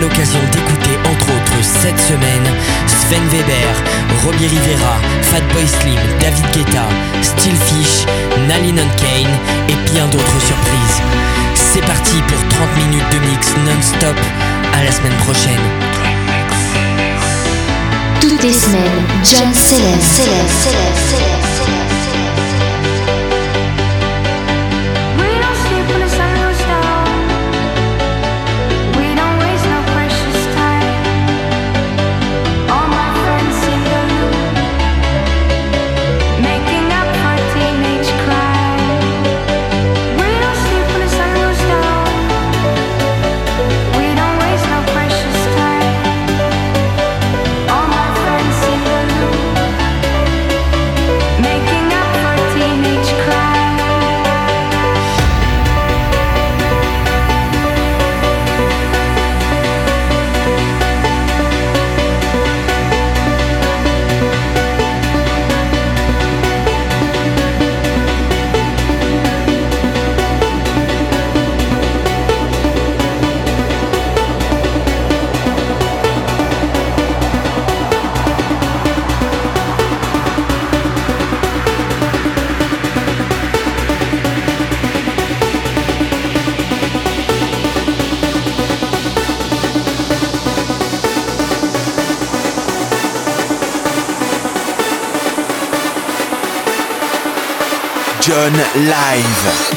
l'occasion d'écouter entre autres cette semaine Sven Weber, Robbie Rivera, Fatboy Slim, David Guetta, Stillfish, Nalin Kane et bien d'autres surprises. C'est parti pour 30 minutes de mix non-stop. À la semaine prochaine. Live.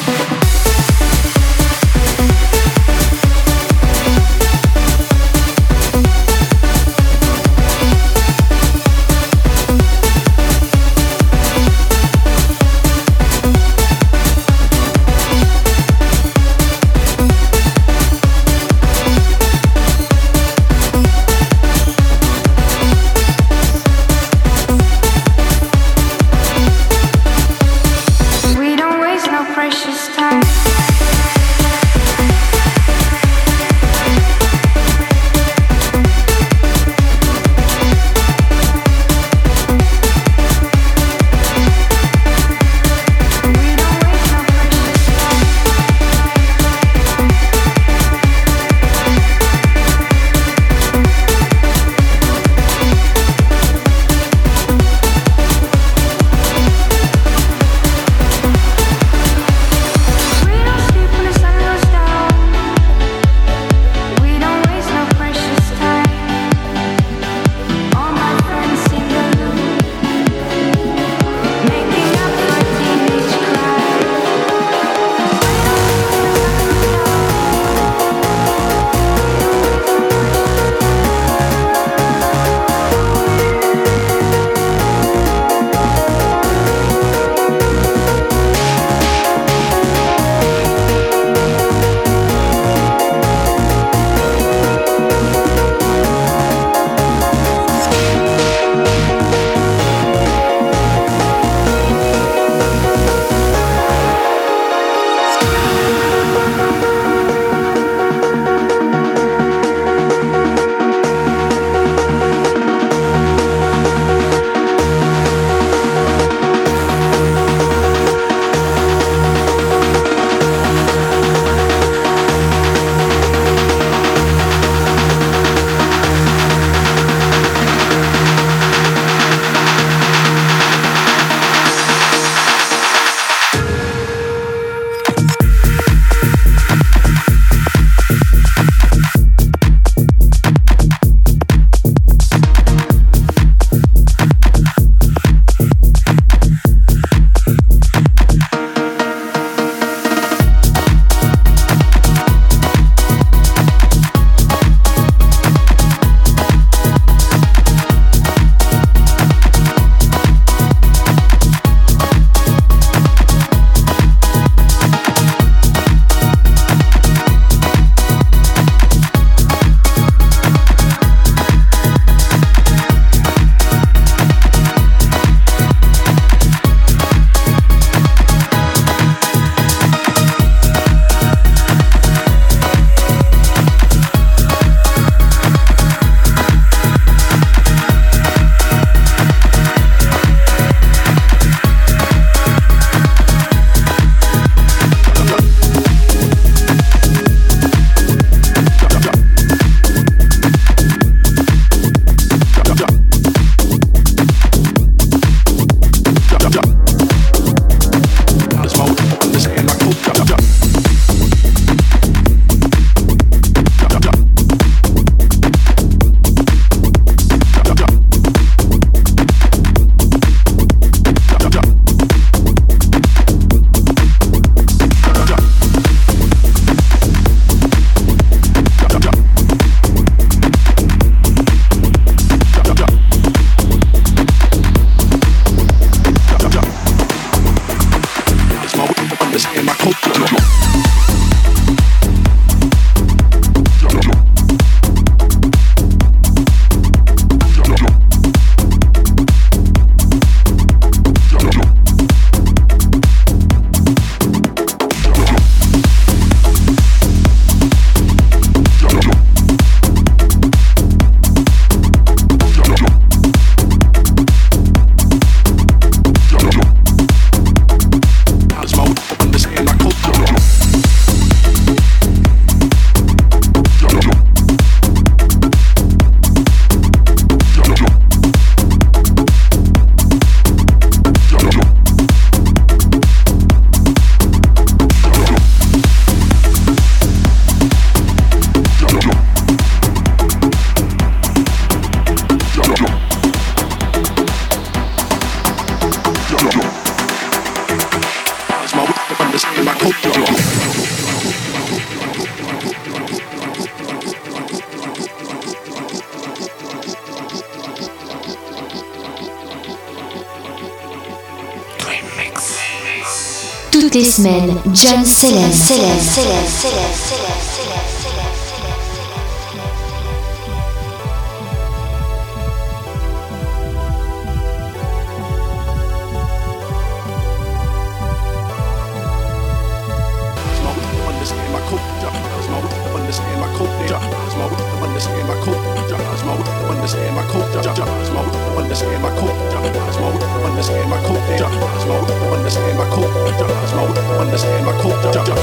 Des semaines, John Célène.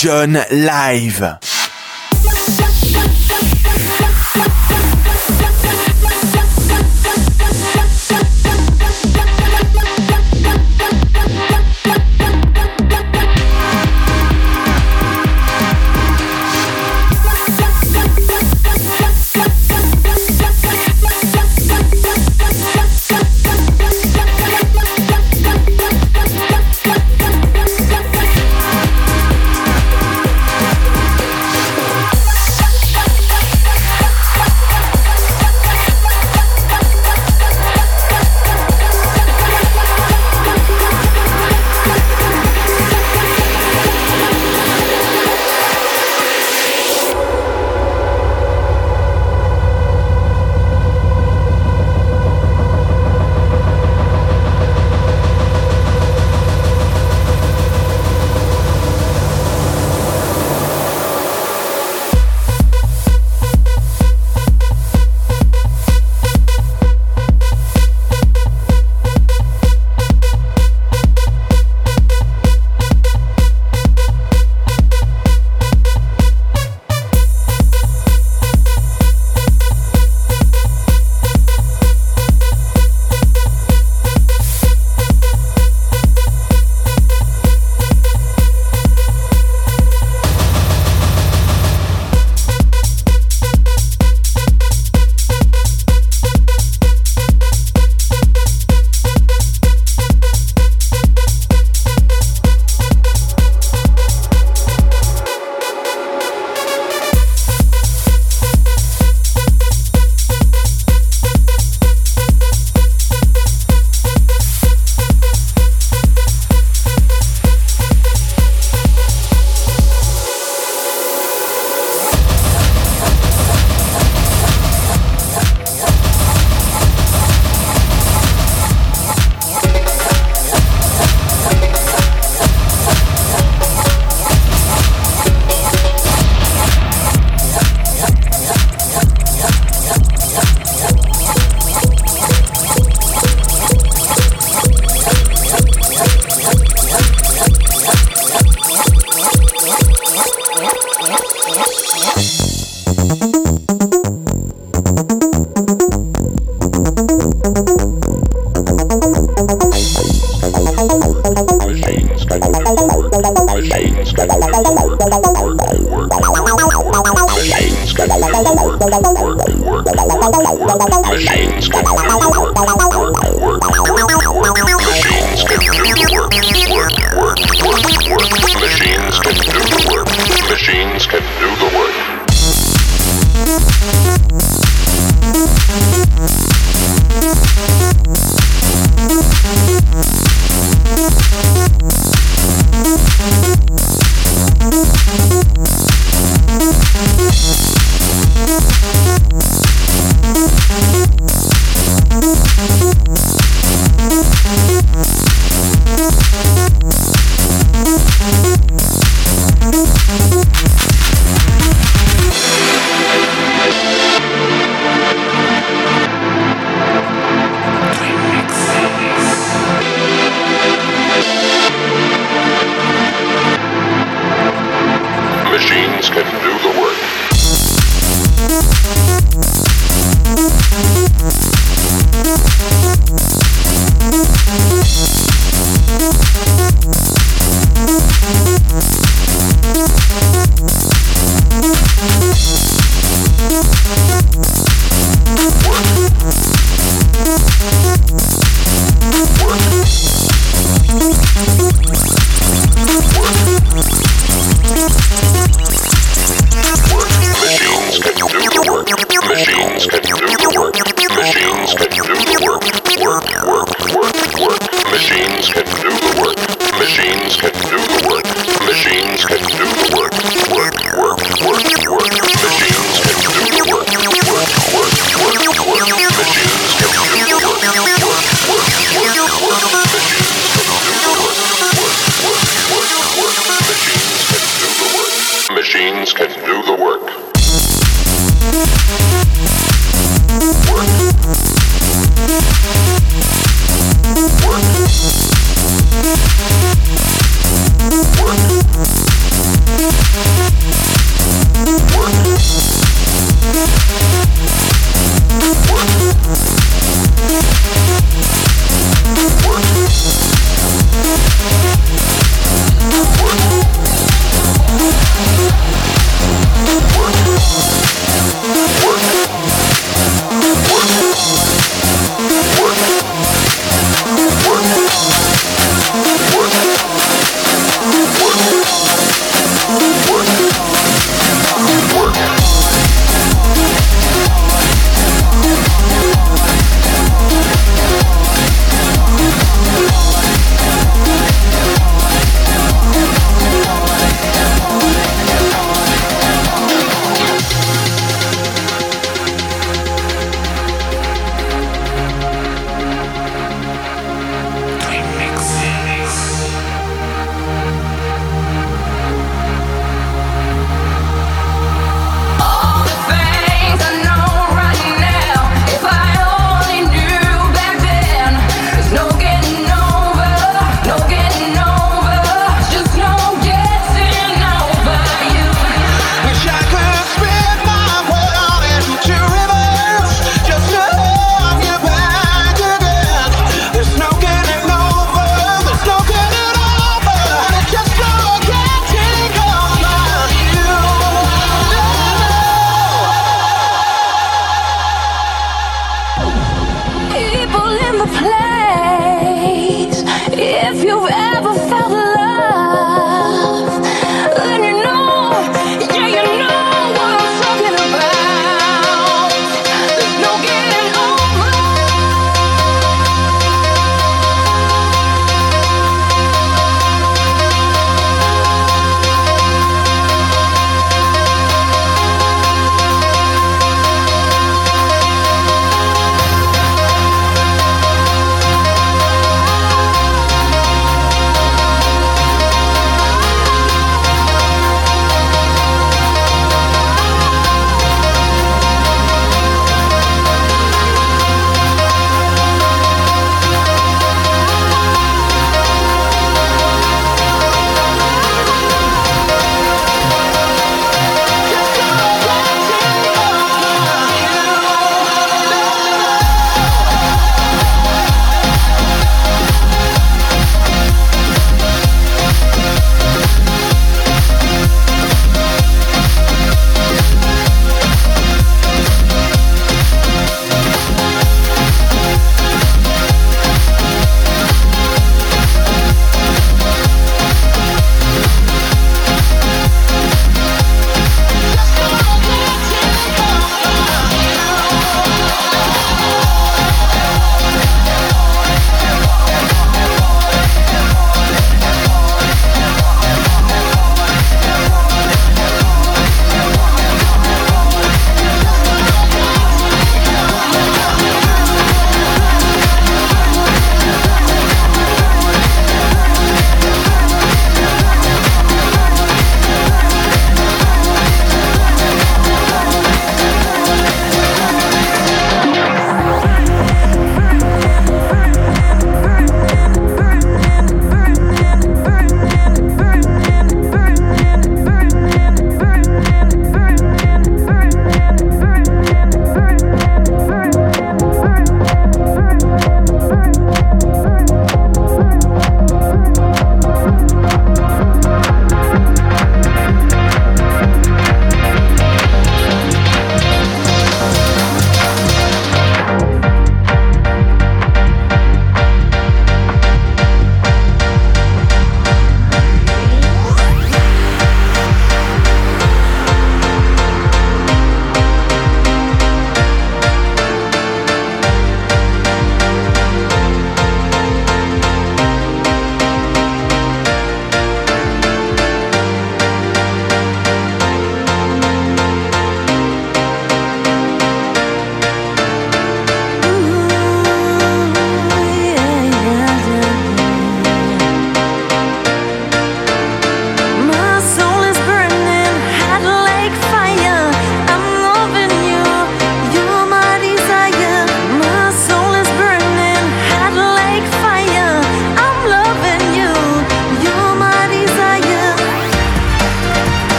John Live.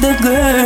the girl.